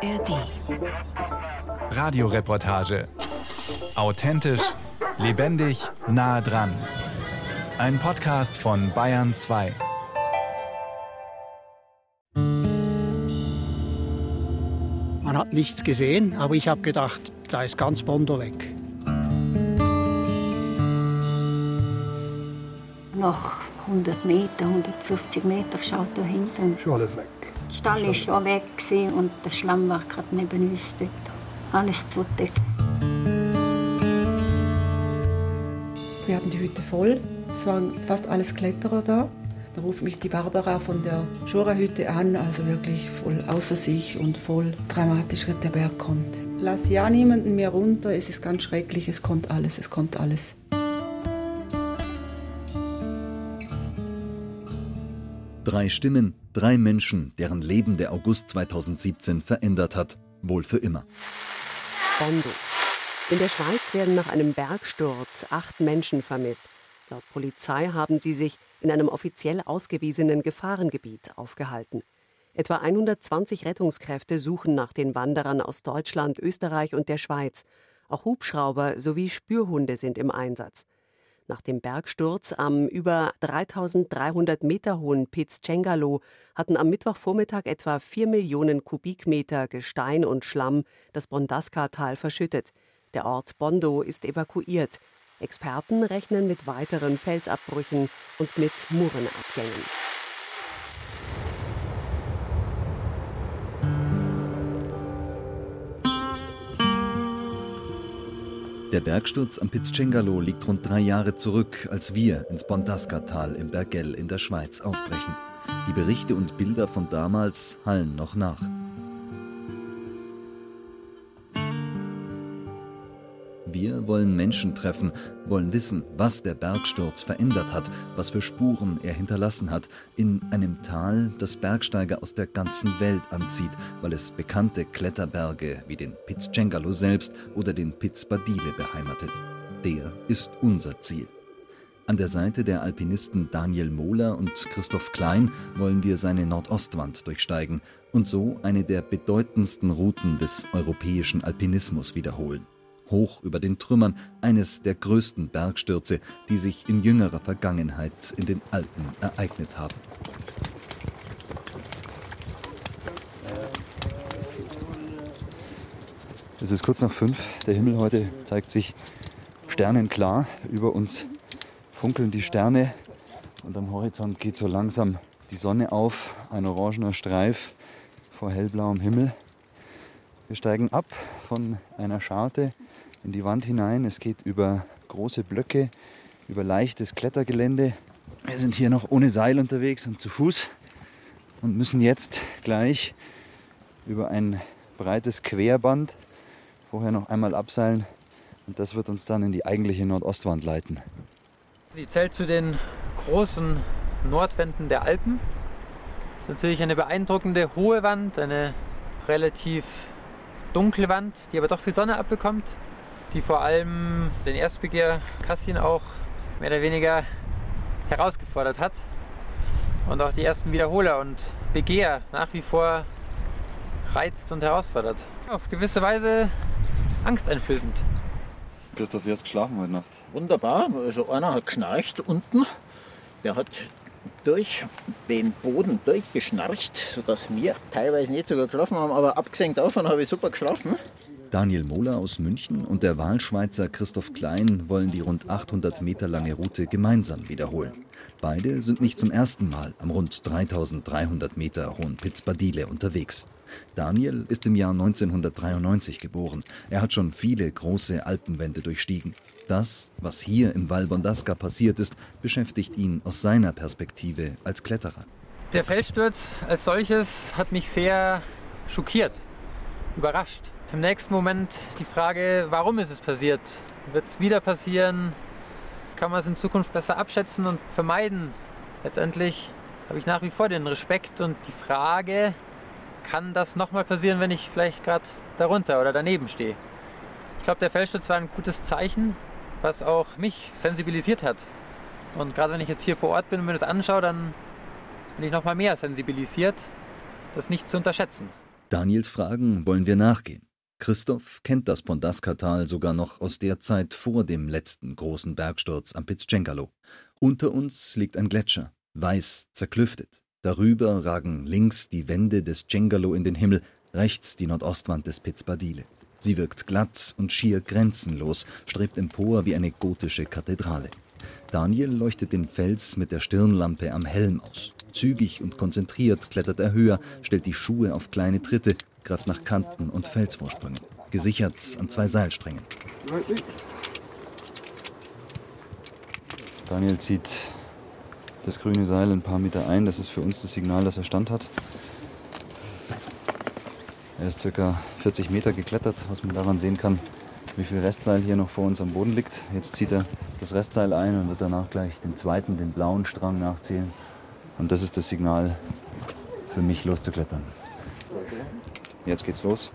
ARD. Radioreportage. Authentisch, lebendig, nah dran. Ein Podcast von Bayern 2. Man hat nichts gesehen, aber ich habe gedacht, da ist ganz Bondo weg. Nach 100 Meter, 150 Meter schaut da hinten. Schon alles weg. Der Stall ist schon weg und der Schlamm war gerade neben uns dort. Alles zudeckt. Wir hatten die Hütte voll. Es waren fast alles Kletterer da. Da ruft mich die Barbara von der Schora-Hütte an, also wirklich voll außer sich und voll dramatisch, dass der Berg kommt. Lass ja niemanden mehr runter, es ist ganz schrecklich, es kommt alles, es kommt alles. Drei Stimmen, drei Menschen, deren Leben der August 2017 verändert hat, wohl für immer. Bondo. In der Schweiz werden nach einem Bergsturz acht Menschen vermisst. Laut Polizei haben sie sich in einem offiziell ausgewiesenen Gefahrengebiet aufgehalten. Etwa 120 Rettungskräfte suchen nach den Wanderern aus Deutschland, Österreich und der Schweiz. Auch Hubschrauber sowie Spürhunde sind im Einsatz. Nach dem Bergsturz am über 3300 Meter hohen Piz Cengalo hatten am Mittwochvormittag etwa 4 Millionen Kubikmeter Gestein und Schlamm das Bondaska-Tal verschüttet. Der Ort Bondo ist evakuiert. Experten rechnen mit weiteren Felsabbrüchen und mit Murenabgängen. Der Bergsturz am Pizzcengalo liegt rund drei Jahre zurück, als wir ins Bondaska-Tal im Bergell in der Schweiz aufbrechen. Die Berichte und Bilder von damals hallen noch nach. Wollen Menschen treffen, wollen wissen, was der Bergsturz verändert hat, was für Spuren er hinterlassen hat, in einem Tal, das Bergsteiger aus der ganzen Welt anzieht, weil es bekannte Kletterberge wie den Piz Cengalo selbst oder den Piz Badile beheimatet. Der ist unser Ziel. An der Seite der Alpinisten Daniel Mohler und Christoph Klein wollen wir seine Nordostwand durchsteigen und so eine der bedeutendsten Routen des europäischen Alpinismus wiederholen hoch über den Trümmern eines der größten Bergstürze, die sich in jüngerer Vergangenheit in den Alpen ereignet haben. Es ist kurz nach fünf. Der Himmel heute zeigt sich sternenklar. Über uns funkeln die Sterne und am Horizont geht so langsam die Sonne auf. Ein orangener Streif vor hellblauem Himmel. Wir steigen ab von einer Scharte in die Wand hinein. Es geht über große Blöcke, über leichtes Klettergelände. Wir sind hier noch ohne Seil unterwegs und zu Fuß und müssen jetzt gleich über ein breites Querband vorher noch einmal abseilen und das wird uns dann in die eigentliche Nordostwand leiten. Sie zählt zu den großen Nordwänden der Alpen. Das ist natürlich eine beeindruckende hohe Wand, eine relativ dunkle Wand, die aber doch viel Sonne abbekommt die vor allem den Erstbegehr Kassin auch mehr oder weniger herausgefordert hat. Und auch die ersten Wiederholer und Begehr nach wie vor reizt und herausfordert. Auf gewisse Weise angsteinflößend. Christoph, wie hast du geschlafen heute Nacht? Wunderbar. Also einer hat knarcht unten. Der hat durch den Boden durchgeschnarcht, sodass wir teilweise nicht sogar geschlafen haben, aber abgesehen davon habe ich super geschlafen. Daniel Mohler aus München und der Wahlschweizer Christoph Klein wollen die rund 800 Meter lange Route gemeinsam wiederholen. Beide sind nicht zum ersten Mal am rund 3300 Meter hohen Piz Badile unterwegs. Daniel ist im Jahr 1993 geboren. Er hat schon viele große Alpenwände durchstiegen. Das, was hier im Val Bondasca passiert ist, beschäftigt ihn aus seiner Perspektive als Kletterer. Der Felssturz als solches hat mich sehr schockiert, überrascht. Im nächsten Moment die Frage, warum ist es passiert? Wird es wieder passieren? Kann man es in Zukunft besser abschätzen und vermeiden? Letztendlich habe ich nach wie vor den Respekt und die Frage, kann das nochmal passieren, wenn ich vielleicht gerade darunter oder daneben stehe? Ich glaube, der Felssturz war ein gutes Zeichen, was auch mich sensibilisiert hat. Und gerade wenn ich jetzt hier vor Ort bin und mir das anschaue, dann bin ich nochmal mehr sensibilisiert, das nicht zu unterschätzen. Daniels Fragen wollen wir nachgehen. Christoph kennt das Pondaska-Tal sogar noch aus der Zeit vor dem letzten großen Bergsturz am Pizzcengalo. Unter uns liegt ein Gletscher, weiß zerklüftet. Darüber ragen links die Wände des Cengalo in den Himmel, rechts die Nordostwand des Piz Badile. Sie wirkt glatt und schier grenzenlos, strebt empor wie eine gotische Kathedrale. Daniel leuchtet den Fels mit der Stirnlampe am Helm aus. Zügig und konzentriert klettert er höher, stellt die Schuhe auf kleine Tritte, greift nach Kanten und Felsvorsprüngen, gesichert an zwei Seilsträngen. Daniel zieht das grüne Seil ein paar Meter ein. Das ist für uns das Signal, dass er Stand hat. Er ist circa 40 Meter geklettert, was man daran sehen kann, wie viel Restseil hier noch vor uns am Boden liegt. Jetzt zieht er das Restseil ein und wird danach gleich den zweiten, den blauen Strang nachziehen. Und das ist das Signal für mich loszuklettern. Jetzt geht's los.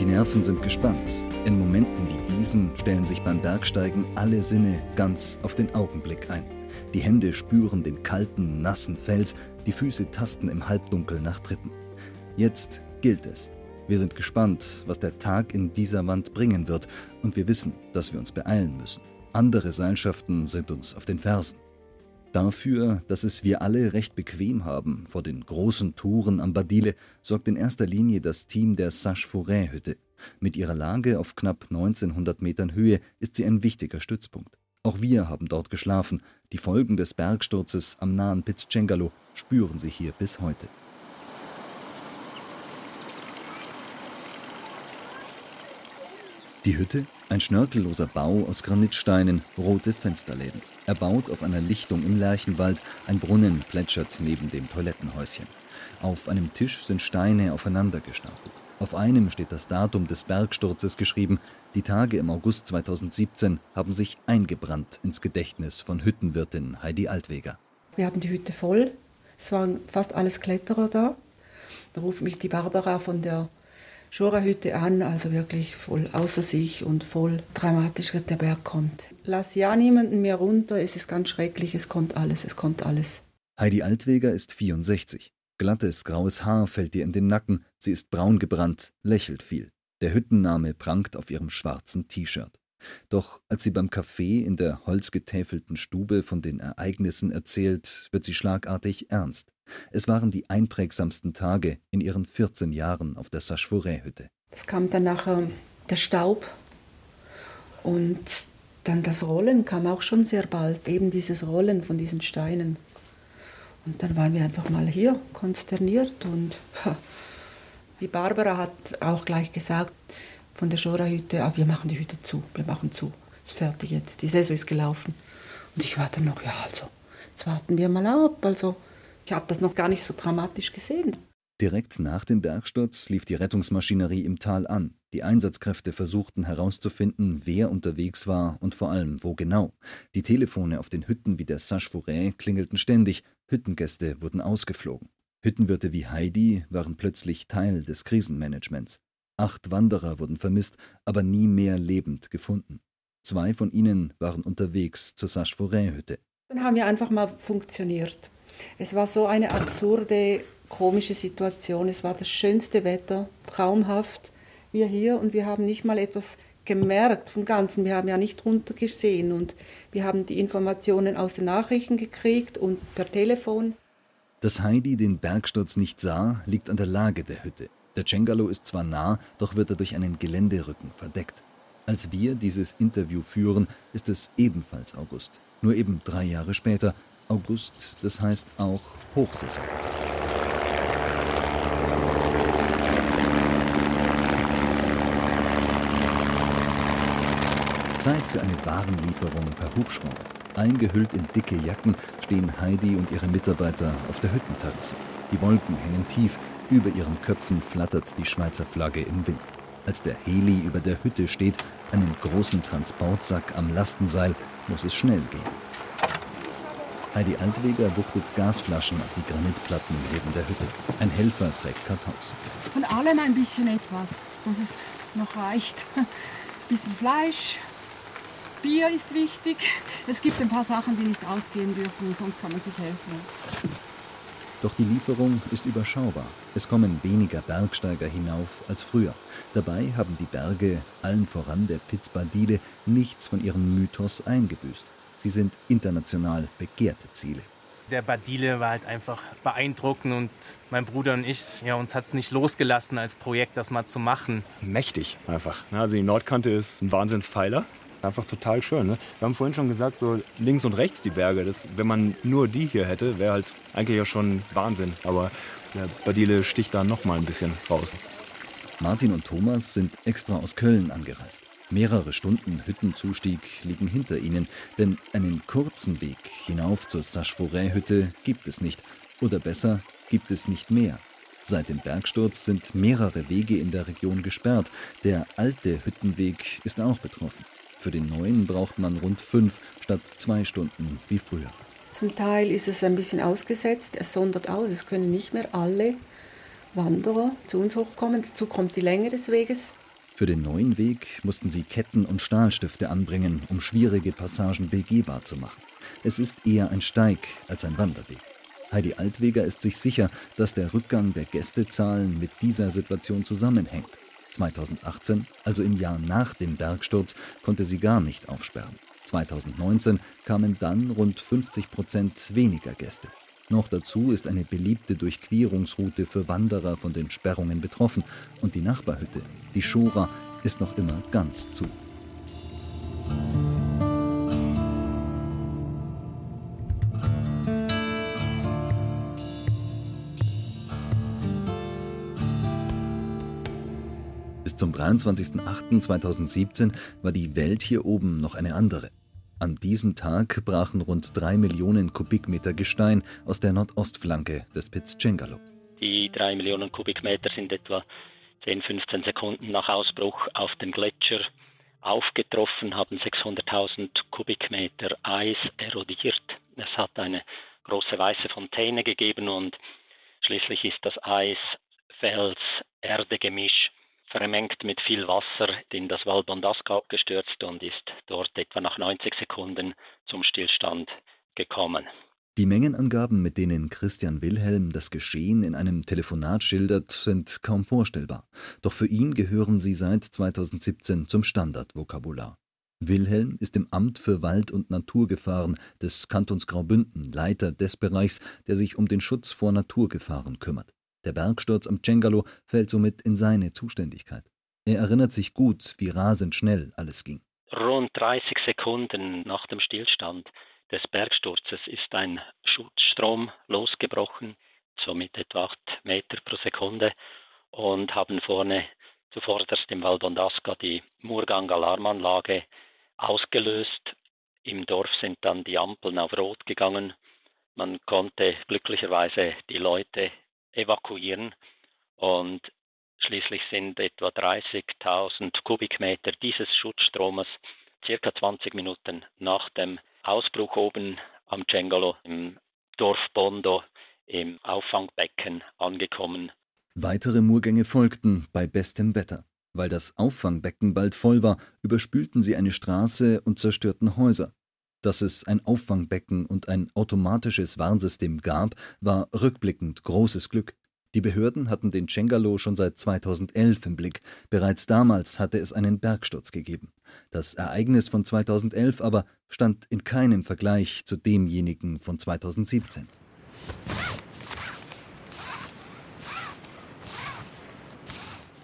Die Nerven sind gespannt. In Momenten wie diesen stellen sich beim Bergsteigen alle Sinne ganz auf den Augenblick ein. Die Hände spüren den kalten, nassen Fels, die Füße tasten im Halbdunkel nach Tritten. Jetzt gilt es. Wir sind gespannt, was der Tag in dieser Wand bringen wird, und wir wissen, dass wir uns beeilen müssen. Andere Seilschaften sind uns auf den Fersen. Dafür, dass es wir alle recht bequem haben vor den großen Touren am Badile, sorgt in erster Linie das Team der Sache-Fourret-Hütte. Mit ihrer Lage auf knapp 1900 Metern Höhe ist sie ein wichtiger Stützpunkt. Auch wir haben dort geschlafen. Die Folgen des Bergsturzes am nahen Piz Cengalo spüren sie hier bis heute. Die Hütte, ein schnörkelloser Bau aus Granitsteinen, rote Fensterläden. Erbaut auf einer Lichtung im Lärchenwald, ein Brunnen plätschert neben dem Toilettenhäuschen. Auf einem Tisch sind Steine aufeinander gestapelt. Auf einem steht das Datum des Bergsturzes geschrieben. Die Tage im August 2017 haben sich eingebrannt ins Gedächtnis von Hüttenwirtin Heidi Altweger. Wir hatten die Hütte voll. Es waren fast alles Kletterer da. Da ruft mich die Barbara von der Schora-Hütte an, also wirklich voll außer sich und voll dramatisch, dass der Berg kommt. Lass ja niemanden mehr runter, es ist ganz schrecklich, es kommt alles, es kommt alles. Heidi Altweger ist 64. Glattes graues Haar fällt ihr in den Nacken, sie ist braun gebrannt, lächelt viel. Der Hüttenname prangt auf ihrem schwarzen T-Shirt. Doch als sie beim Café in der holzgetäfelten Stube von den Ereignissen erzählt, wird sie schlagartig ernst. Es waren die einprägsamsten Tage in ihren 14 Jahren auf der Sache-Fourret-Hütte. Es kam dann nachher der Staub und dann das Rollen kam auch schon sehr bald, eben dieses Rollen von diesen Steinen. Und dann waren wir einfach mal hier, konsterniert und die Barbara hat auch gleich gesagt von der Schora-Hütte, ah, wir machen die Hütte zu, wir machen zu, ist fertig jetzt, die Saison ist gelaufen. Und ich war dann noch, ja also, jetzt warten wir mal ab, also ich habe das noch gar nicht so dramatisch gesehen. Direkt nach dem Bergsturz lief die Rettungsmaschinerie im Tal an. Die Einsatzkräfte versuchten herauszufinden, wer unterwegs war und vor allem wo genau. Die Telefone auf den Hütten wie der Sache-Fourret klingelten ständig, Hüttengäste wurden ausgeflogen. Hüttenwirte wie Heidi waren plötzlich Teil des Krisenmanagements. Acht Wanderer wurden vermisst, aber nie mehr lebend gefunden. Zwei von ihnen waren unterwegs zur Sache-Fourret-Hütte. Dann haben wir einfach mal funktioniert. Es war so eine absurde, komische Situation. Es war das schönste Wetter, traumhaft. Wir hier und wir haben nicht mal etwas gemerkt vom Ganzen. Wir haben ja nicht runter gesehen und wir haben die Informationen aus den Nachrichten gekriegt und per Telefon. Dass Heidi den Bergsturz nicht sah, liegt an der Lage der Hütte. Der Cengalo ist zwar nah, doch wird er durch einen Geländerücken verdeckt. Als wir dieses Interview führen, ist es ebenfalls August. Nur eben drei Jahre später, August, das heißt auch Hochsaison. Zeit für eine Warenlieferung per Hubschrauber. Eingehüllt in dicke Jacken stehen Heidi und ihre Mitarbeiter auf der Hüttenterrasse. Die Wolken hängen tief, über ihren Köpfen flattert die Schweizer Flagge im Wind. Als der Heli über der Hütte steht, einen großen Transportsack am Lastenseil, muss es schnell gehen. Heidi Altweger wuchtet Gasflaschen auf die Granitplatten neben der Hütte. Ein Helfer trägt Kartons. Von allem ein bisschen etwas, dass es noch reicht. Ein bisschen Fleisch, Bier ist wichtig. Es gibt ein paar Sachen, die nicht ausgehen dürfen, sonst kann man sich helfen. Doch die Lieferung ist überschaubar. Es kommen weniger Bergsteiger hinauf als früher. Dabei haben die Berge, allen voran der Piz Badile, nichts von ihrem Mythos eingebüßt. Sie sind international begehrte Ziele. Der Badile war halt einfach beeindruckend und mein Bruder und ich, ja, uns hat es nicht losgelassen, als Projekt das mal zu machen. Mächtig einfach. Also die Nordkante ist ein Wahnsinnspfeiler. Einfach total schön. Ne? Wir haben vorhin schon gesagt, so links und rechts die Berge. Das, wenn man nur die hier hätte, wäre halt eigentlich ja schon Wahnsinn. Aber der Badile sticht da noch mal ein bisschen raus. Martin und Thomas sind extra aus Köln angereist. Mehrere Stunden Hüttenzustieg liegen hinter ihnen, denn einen kurzen Weg hinauf zur Sache-Forêt-Hütte gibt es nicht. Oder besser, gibt es nicht mehr. Seit dem Bergsturz sind mehrere Wege in der Region gesperrt. Der alte Hüttenweg ist auch betroffen. Für den neuen braucht man rund fünf statt zwei Stunden wie früher. Zum Teil ist es ein bisschen ausgesetzt, es sondert aus, es können nicht mehr alle Wanderer zu uns hochkommen. Dazu kommt die Länge des Weges. Für den neuen Weg mussten sie Ketten und Stahlstifte anbringen, um schwierige Passagen begehbar zu machen. Es ist eher ein Steig als ein Wanderweg. Heidi Altweger ist sich sicher, dass der Rückgang der Gästezahlen mit dieser Situation zusammenhängt. 2018, also im Jahr nach dem Bergsturz, konnte sie gar nicht aufsperren. 2019 kamen dann rund 50 Prozent weniger Gäste. Noch dazu ist eine beliebte Durchquerungsroute für Wanderer von den Sperrungen betroffen und die Nachbarhütte, die Schora, ist noch immer ganz zu. Bis zum 23.08.2017 war die Welt hier oben noch eine andere. An diesem Tag brachen rund drei Millionen Kubikmeter Gestein aus der Nordostflanke des Piz Cengalo. Die drei Millionen Kubikmeter sind etwa 10, 15 Sekunden nach Ausbruch auf den Gletscher aufgetroffen, haben 600.000 Kubikmeter Eis erodiert. Es hat eine große weiße Fontäne gegeben und schließlich ist das Eis Fels-Erde-Gemisch vermengt mit viel Wasser in das Val Bondasca abgestürzt und ist dort etwa nach 90 Sekunden zum Stillstand gekommen. Die Mengenangaben, mit denen Christian Wilhelm das Geschehen in einem Telefonat schildert, sind kaum vorstellbar. Doch für ihn gehören sie seit 2017 zum Standardvokabular. Wilhelm ist im Amt für Wald- und Naturgefahren des Kantons Graubünden Leiter des Bereichs, der sich um den Schutz vor Naturgefahren kümmert. Der Bergsturz am Cengalo fällt somit in seine Zuständigkeit. Er erinnert sich gut, wie rasend schnell alles ging. Rund 30 Sekunden nach dem Stillstand des Bergsturzes ist ein Schutzstrom losgebrochen, somit etwa 8 Meter pro Sekunde, und haben vorne zuvorderst im Val Bondasca die Murgang-Alarmanlage ausgelöst. Im Dorf sind dann die Ampeln auf Rot gegangen. Man konnte glücklicherweise die Leute evakuieren und schließlich sind etwa 30.000 Kubikmeter dieses Schutzstromes circa 20 Minuten nach dem Ausbruch oben am Cengolo im Dorf Bondo im Auffangbecken angekommen. Weitere Murgänge folgten bei bestem Wetter. Weil das Auffangbecken bald voll war, überspülten sie eine Straße und zerstörten Häuser. Dass es ein Auffangbecken und ein automatisches Warnsystem gab, war rückblickend großes Glück. Die Behörden hatten den Cengalo schon seit 2011 im Blick. Bereits damals hatte es einen Bergsturz gegeben. Das Ereignis von 2011 aber stand in keinem Vergleich zu demjenigen von 2017.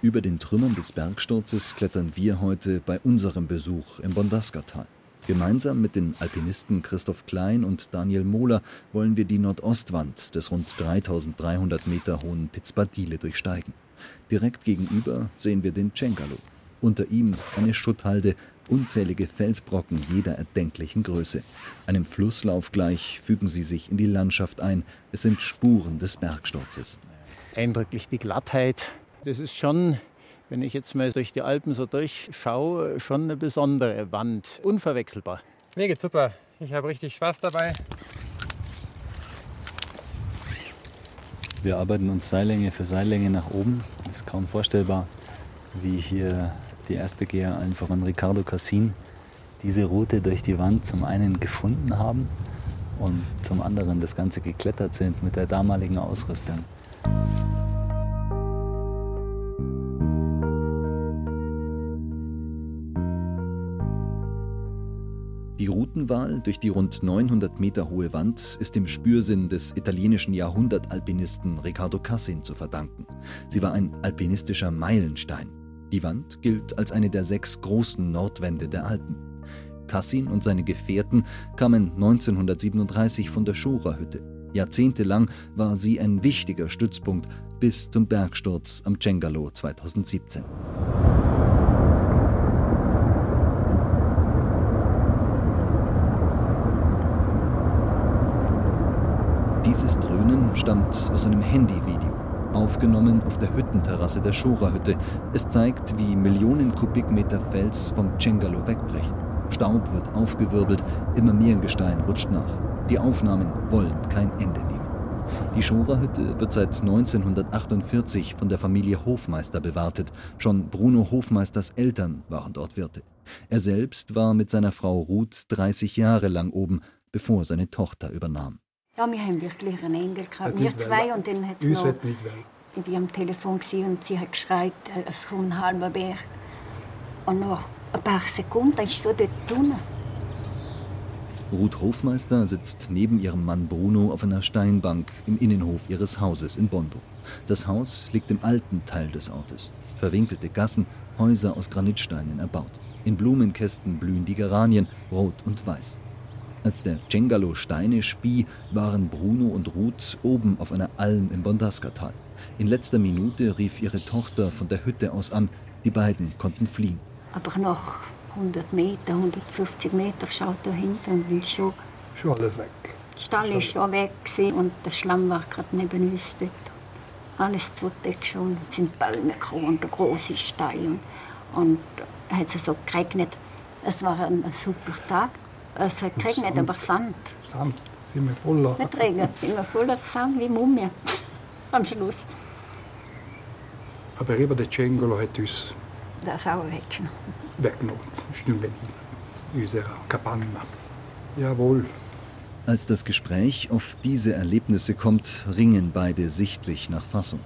Über den Trümmern des Bergsturzes klettern wir heute bei unserem Besuch im Bondaska-Tal. Gemeinsam mit den Alpinisten Christoph Klein und Daniel Mohler wollen wir die Nordostwand des rund 3300 Meter hohen Pitzbadile durchsteigen. Direkt gegenüber sehen wir den Cengalo. Unter ihm eine Schutthalde, unzählige Felsbrocken jeder erdenklichen Größe. Einem Flusslauf gleich fügen sie sich in die Landschaft ein. Es sind Spuren des Bergsturzes. Eindrücklich die Glattheit. Das ist schon wenn ich jetzt mal durch die Alpen so durchschaue, schon eine besondere Wand. Unverwechselbar. Mir geht's super. Ich habe richtig Spaß dabei. Wir arbeiten uns Seillänge für Seillänge nach oben. Das ist kaum vorstellbar, wie hier die Erstbegeher, allen voran Ricardo Cassin, diese Route durch die Wand zum einen gefunden haben und zum anderen das Ganze geklettert sind mit der damaligen Ausrüstung. Routenwahl durch die rund 900 Meter hohe Wand ist dem Spürsinn des italienischen Jahrhundertalpinisten Riccardo Cassin zu verdanken. Sie war ein alpinistischer Meilenstein. Die Wand gilt als eine der sechs großen Nordwände der Alpen. Cassin und seine Gefährten kamen 1937 von der Schora-Hütte. Jahrzehntelang war sie ein wichtiger Stützpunkt bis zum Bergsturz am Cengalo 2017. Dieses Dröhnen stammt aus einem Handyvideo, aufgenommen auf der Hüttenterrasse der Schora-Hütte. Es zeigt, wie Millionen Kubikmeter Fels vom Cengalo wegbrechen. Staub wird aufgewirbelt, immer mehr Gestein rutscht nach. Die Aufnahmen wollen kein Ende nehmen. Die Schora-Hütte wird seit 1948 von der Familie Hofmeister bewartet. Schon Bruno Hofmeisters Eltern waren dort Wirte. Er selbst war mit seiner Frau Ruth 30 Jahre lang oben, bevor seine Tochter übernahm. Ja, wir haben wirklich einen Engel gehabt. Wir zwei und dann hat es noch... Ich war am Telefon und sie hat geschreit, es kommt ein halber Berg. Und nach ein paar Sekunden ist schon dort drinnen. Ruth Hofmeister sitzt neben ihrem Mann Bruno auf einer Steinbank im Innenhof ihres Hauses in Bondo. Das Haus liegt im alten Teil des Ortes. Verwinkelte Gassen, Häuser aus Granitsteinen erbaut. In Blumenkästen blühen die Geranien, rot und weiß. Als der Cengalo Steine spie, waren Bruno und Ruth oben auf einer Alm im Bondaska-Tal. In letzter Minute rief ihre Tochter von der Hütte aus an. Die beiden konnten fliehen. Aber nach 100 Meter, 150 Meter schaut er hinten und will schon. Schon alles weg. Der Stall war schon weg und der Schlamm war gerade neben uns dort. Alles zudeckt schon. Es sind Bäume gekommen und ein großer Stein. Und es hat so geregnet. Es war ein super Tag. Es hat geregnet, aber Sand. Sand, sind wir voller. Mit Regen sind wir voller Sand wie Mumie. Am Schluss. Aber eben der Cengolo hat uns das auch weggenommen. Weggenommen. Stimmt, in unserer Kapanna. Jawohl. Als das Gespräch auf diese Erlebnisse kommt, ringen beide sichtlich nach Fassung.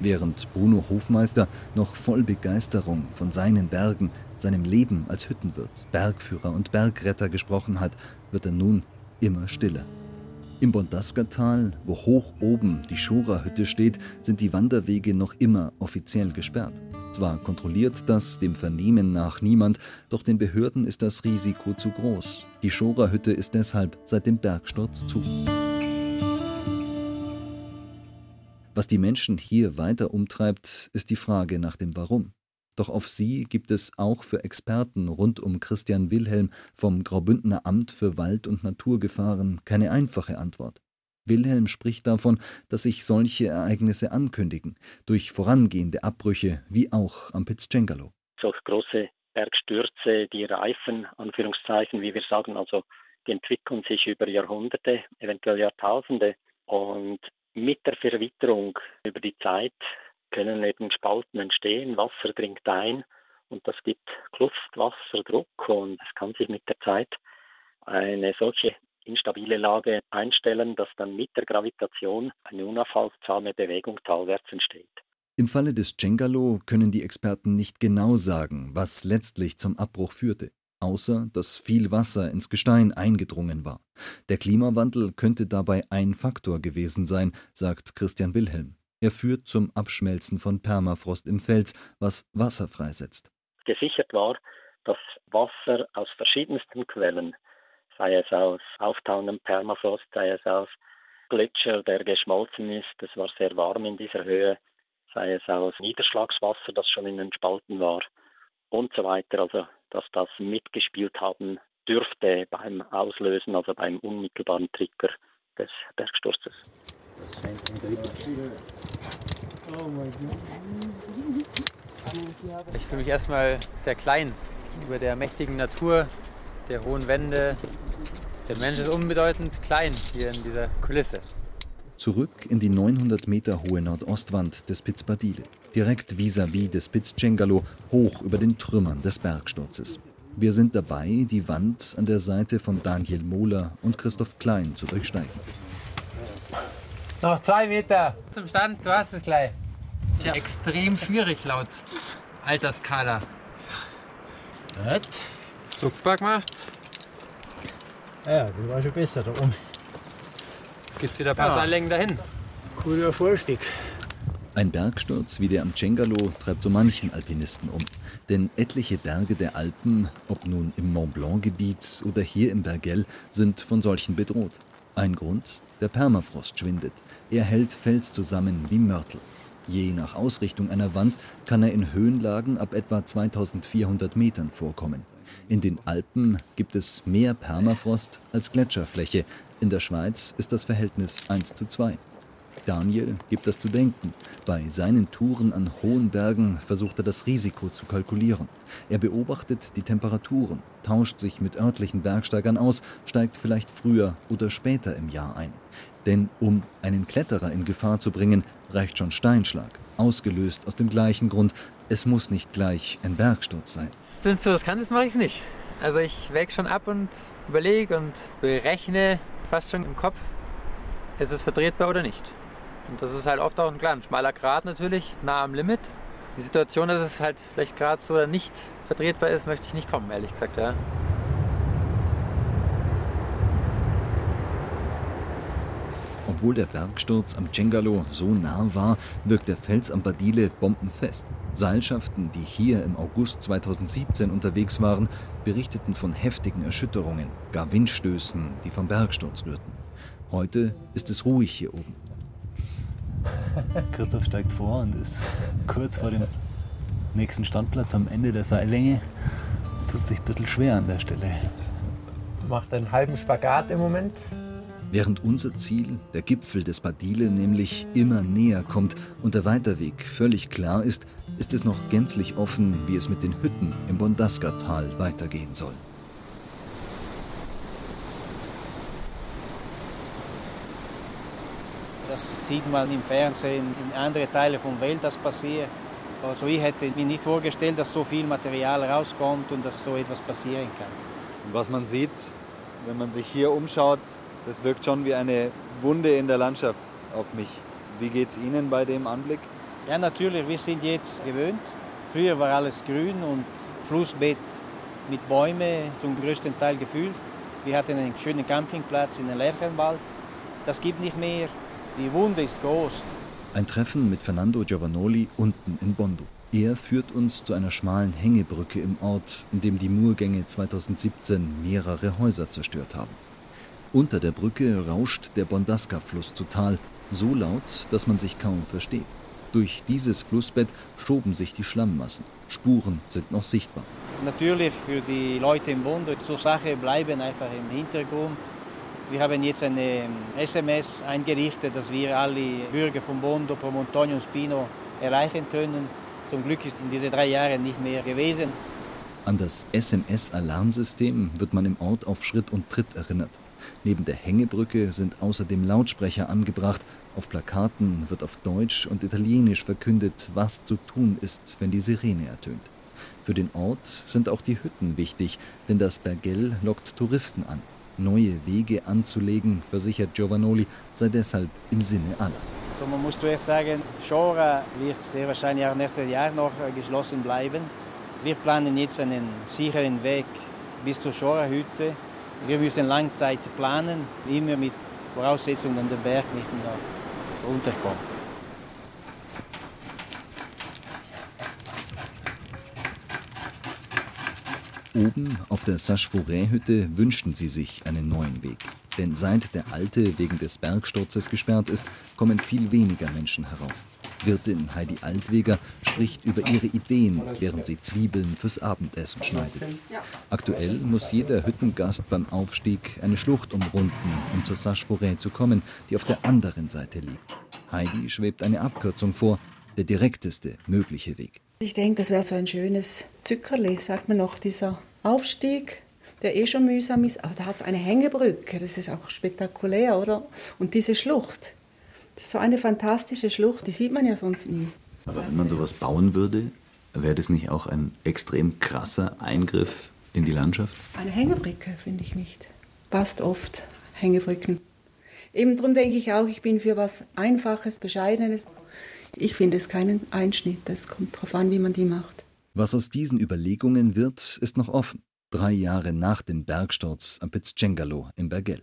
Während Bruno Hofmeister noch voll Begeisterung von seinen Bergen, seinem Leben als Hüttenwirt, Bergführer und Bergretter gesprochen hat, wird er nun immer stiller. Im Bondaska-Tal, wo hoch oben die Schora-Hütte steht, sind die Wanderwege noch immer offiziell gesperrt. Zwar kontrolliert das dem Vernehmen nach niemand, doch den Behörden ist das Risiko zu groß. Die Schora-Hütte ist deshalb seit dem Bergsturz zu. Was die Menschen hier weiter umtreibt, ist die Frage nach dem Warum. Doch auf sie gibt es auch für Experten rund um Christian Wilhelm vom Graubündner Amt für Wald- und Naturgefahren keine einfache Antwort. Wilhelm spricht davon, dass sich solche Ereignisse ankündigen, durch vorangehende Abbrüche wie auch am Pizzcengalo. Solche große Bergstürze, die reifen, Anführungszeichen, wie wir sagen, also die entwickeln sich über Jahrhunderte, eventuell Jahrtausende. Und mit der Verwitterung über die Zeit können eben Spalten entstehen, Wasser dringt ein und das gibt Kluft, Wasserdruck und es kann sich mit der Zeit eine solche instabile Lage einstellen, dass dann mit der Gravitation eine unaufhaltsame Bewegung talwärts entsteht. Im Falle des Cengalo können die Experten nicht genau sagen, was letztlich zum Abbruch führte, außer dass viel Wasser ins Gestein eingedrungen war. Der Klimawandel könnte dabei ein Faktor gewesen sein, sagt Christian Wilhelm. Er führt zum Abschmelzen von Permafrost im Fels, was Wasser freisetzt. Gesichert war, dass Wasser aus verschiedensten Quellen, sei es aus auftauendem Permafrost, sei es aus Gletscher, der geschmolzen ist, es war sehr warm in dieser Höhe, sei es aus Niederschlagswasser, das schon in den Spalten war und so weiter. Also, dass das mitgespielt haben dürfte beim Auslösen, also beim unmittelbaren Trigger des Bergsturzes. Ich fühle mich erstmal sehr klein über der mächtigen Natur, der hohen Wände. Der Mensch ist unbedeutend klein hier in dieser Kulisse. Zurück in die 900 Meter hohe Nordostwand des Piz Badile, direkt vis-à-vis des Piz Cengalo, hoch über den Trümmern des Bergsturzes. Wir sind dabei, die Wand an der Seite von Daniel Mohler und Christoph Klein zu durchsteigen. Noch zwei Meter zum Stand, du hast es gleich. Ja extrem schwierig laut Alterskala. Right. Super gemacht. Ja, das war schon besser da oben. Gibt's wieder ein paar Ja. Seillängen dahin. Cooler Vorstieg. Ein Bergsturz wie der am Cengalo treibt so manchen Alpinisten um. Denn etliche Berge der Alpen, ob nun im Mont Blanc-Gebiet oder hier im Bergell, sind von solchen bedroht. Ein Grund, der Permafrost schwindet. Er hält Fels zusammen wie Mörtel. Je nach Ausrichtung einer Wand kann er in Höhenlagen ab etwa 2400 Metern vorkommen. In den Alpen gibt es mehr Permafrost als Gletscherfläche. In der Schweiz ist das Verhältnis 1 zu 2. Daniel gibt das zu denken. Bei seinen Touren an hohen Bergen versucht er das Risiko zu kalkulieren. Er beobachtet die Temperaturen, tauscht sich mit örtlichen Bergsteigern aus, steigt vielleicht früher oder später im Jahr ein. Denn um einen Kletterer in Gefahr zu bringen, reicht schon Steinschlag, ausgelöst aus dem gleichen Grund. Es muss nicht gleich ein Bergsturz sein. Wenn es so riskant ist, mache ich nicht. Also ich wäge schon ab und überlege und berechne fast schon im Kopf, ist es vertretbar oder nicht. Und das ist halt oft auch ein, ein schmaler Grat natürlich, nah am Limit. Die Situation, dass es halt vielleicht gerade so oder nicht vertretbar ist, möchte ich nicht kommen, ehrlich gesagt. Ja. Obwohl der Bergsturz am Cengalo so nah war, wirkt der Fels am Badile bombenfest. Seilschaften, die hier im August 2017 unterwegs waren, berichteten von heftigen Erschütterungen, gar Windstößen, die vom Bergsturz rührten. Heute ist es ruhig hier oben. Christoph steigt vor und ist kurz vor dem nächsten Standplatz am Ende der Seillänge. Tut sich ein bisschen schwer an der Stelle. Macht einen halben Spagat im Moment. Während unser Ziel, der Gipfel des Badile, nämlich immer näher kommt und der Weiterweg völlig klar ist, ist es noch gänzlich offen, wie es mit den Hütten im Bondaska-Tal weitergehen soll. Das sieht man im Fernsehen, in anderen Teilen der Welt, das passiert. Also ich hätte mir nicht vorgestellt, dass so viel Material rauskommt und dass so etwas passieren kann. Was man sieht, wenn man sich hier umschaut, das wirkt schon wie eine Wunde in der Landschaft auf mich. Wie geht es Ihnen bei dem Anblick? Ja, natürlich, wir sind jetzt gewöhnt. Früher war alles grün und Flussbett mit Bäumen zum größten Teil gefüllt. Wir hatten einen schönen Campingplatz in den Lerchenwald. Das gibt nicht mehr. Die Wunde ist groß. Ein Treffen mit Fernando Giovanoli unten in Bondo. Er führt uns zu einer schmalen Hängebrücke im Ort, in dem die Murgänge 2017 mehrere Häuser zerstört haben. Unter der Brücke rauscht der Bondaska-Fluss zu Tal, so laut, dass man sich kaum versteht. Durch dieses Flussbett schoben sich die Schlammmassen. Spuren sind noch sichtbar. Natürlich für die Leute im Bund, so Sachen bleiben einfach im Hintergrund. Wir haben jetzt eine SMS eingerichtet, dass wir alle Bürger von Bondo, Promontonio und Spino erreichen können. Zum Glück ist in diesen drei Jahren nicht mehr gewesen. An das SMS-Alarmsystem wird man im Ort auf Schritt und Tritt erinnert. Neben der Hängebrücke sind außerdem Lautsprecher angebracht. Auf Plakaten wird auf Deutsch und Italienisch verkündet, was zu tun ist, wenn die Sirene ertönt. Für den Ort sind auch die Hütten wichtig, denn das Bergell lockt Touristen an. Neue Wege anzulegen, versichert Giovanoli, sei deshalb im Sinne aller. Also man muss zuerst sagen, Schora wird sehr wahrscheinlich auch nächstes Jahr noch äh, geschlossen bleiben. Wir planen jetzt einen sicheren Weg bis zur Schora-Hütte. Wir müssen Langzeit planen, immer mit Voraussetzung, dass der Berg nicht mehr runterkommt. Oben auf der Sache-Forêt-Hütte wünschten sie sich einen neuen Weg. Denn seit der alte wegen des Bergsturzes gesperrt ist, kommen viel weniger Menschen herauf. Wirtin Heidi Altweger spricht über ihre Ideen, während sie Zwiebeln fürs Abendessen schneidet. Aktuell muss jeder Hüttengast beim Aufstieg eine Schlucht umrunden, um zur Sache-Forêt zu kommen, die auf der anderen Seite liegt. Heidi schwebt eine Abkürzung vor, der direkteste mögliche Weg. Ich denke, das wäre so ein schönes Zückerli, sagt man noch, dieser Aufstieg, der eh schon mühsam ist. Aber da hat es eine Hängebrücke, das ist auch spektakulär, oder? Und diese Schlucht, das ist so eine fantastische Schlucht, die sieht man ja sonst nie. Aber wenn man sowas bauen würde, wäre das nicht auch ein extrem krasser Eingriff in die Landschaft? Eine Hängebrücke finde ich nicht. Passt oft, Hängebrücken. Eben darum denke ich auch, ich bin für was Einfaches, Bescheidenes. Ich finde es keinen Einschnitt. Es kommt darauf an, wie man die macht. Was aus diesen Überlegungen wird, ist noch offen. Drei Jahre nach dem Bergsturz am Pizzcengalo im Bergell.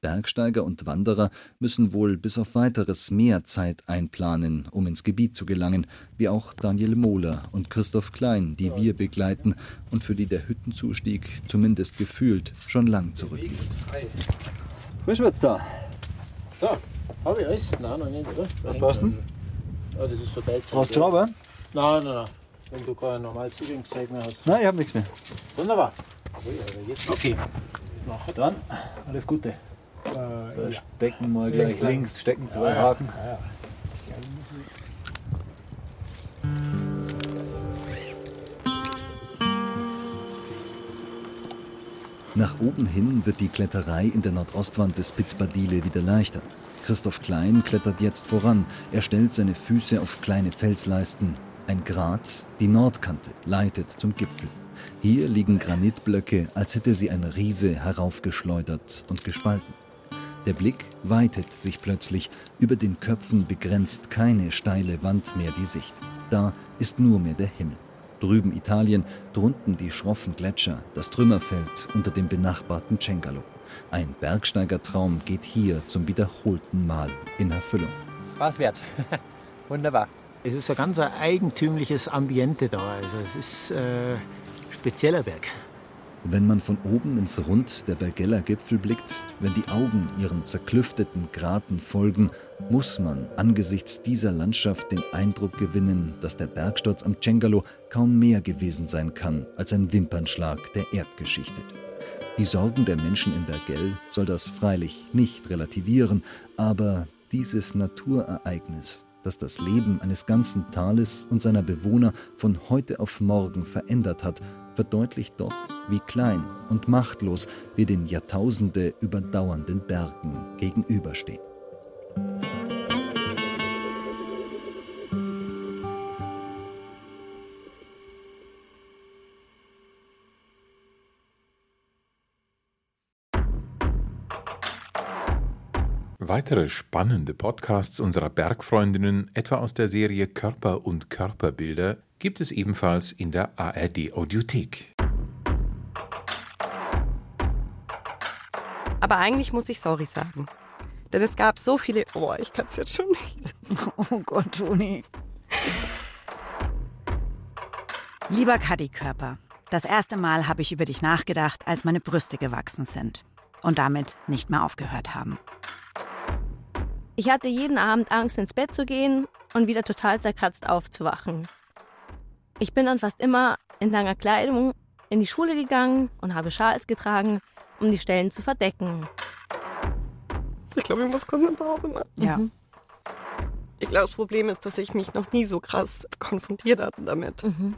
Bergsteiger und Wanderer müssen wohl bis auf weiteres mehr Zeit einplanen, um ins Gebiet zu gelangen, wie auch Daniel Mohler und Christoph Klein, die wir begleiten und für die der Hüttenzustieg zumindest gefühlt schon lang zurückliegt. Was wird's da? So, habe ich alles? Nein, noch nicht, oder? Was brauchst du denn? Ja, das ist so geil. Brauchst du Schrauber? Nein, nein, nein. Wenn du kein normales Zugangszeug mehr hast. Nein, ich habe nichts mehr. Wunderbar. Okay. Nachher. Dann, alles Gute. Da stecken wir gleich Ja, links, stecken zwei ja, Haken. ja. Nach oben hin wird die Kletterei in der Nordostwand des Spitzbadile wieder leichter. Christoph Klein klettert jetzt voran. Er stellt seine Füße auf kleine Felsleisten. Ein Grat, die Nordkante, leitet zum Gipfel. Hier liegen Granitblöcke, als hätte sie ein Riese heraufgeschleudert und gespalten. Der Blick weitet sich plötzlich. Über den Köpfen begrenzt keine steile Wand mehr die Sicht. Da ist nur mehr der Himmel. Drüben Italien, drunten die schroffen Gletscher, das Trümmerfeld unter dem benachbarten Cengalo. Ein Bergsteigertraum geht hier zum wiederholten Mal in Erfüllung. Was wert. Wunderbar. Es ist ein ganz eigentümliches Ambiente da. Also es ist äh, spezieller Berg. Wenn man von oben ins Rund der Bergeller Gipfel blickt, wenn die Augen ihren zerklüfteten Graten folgen, muss man angesichts dieser Landschaft den Eindruck gewinnen, dass der Bergsturz am Cengalo kaum mehr gewesen sein kann als ein Wimpernschlag der Erdgeschichte. Die Sorgen der Menschen in Bergell soll das freilich nicht relativieren, aber dieses Naturereignis, das das Leben eines ganzen Tales und seiner Bewohner von heute auf morgen verändert hat, verdeutlicht doch, wie klein und machtlos wir den Jahrtausende überdauernden Bergen gegenüberstehen. Weitere spannende Podcasts unserer Bergfreundinnen, etwa aus der Serie Körper und Körperbilder, gibt es ebenfalls in der ARD Audiothek. Aber eigentlich muss ich sorry sagen. Denn es gab so viele. Oh, ich kann es jetzt schon nicht. Oh Gott, Toni. Lieber Kaddi-Körper, das erste Mal habe ich über dich nachgedacht, als meine Brüste gewachsen sind und damit nicht mehr aufgehört haben. Ich hatte jeden Abend Angst, ins Bett zu gehen und wieder total zerkratzt aufzuwachen. Ich bin dann fast immer in langer Kleidung in die Schule gegangen und habe Schals getragen, um die Stellen zu verdecken. Ich glaube, ich muss kurz eine Pause machen. Ja. Mhm. Ich glaube, das Problem ist, dass ich mich noch nie so krass konfrontiert hatte damit. Mhm.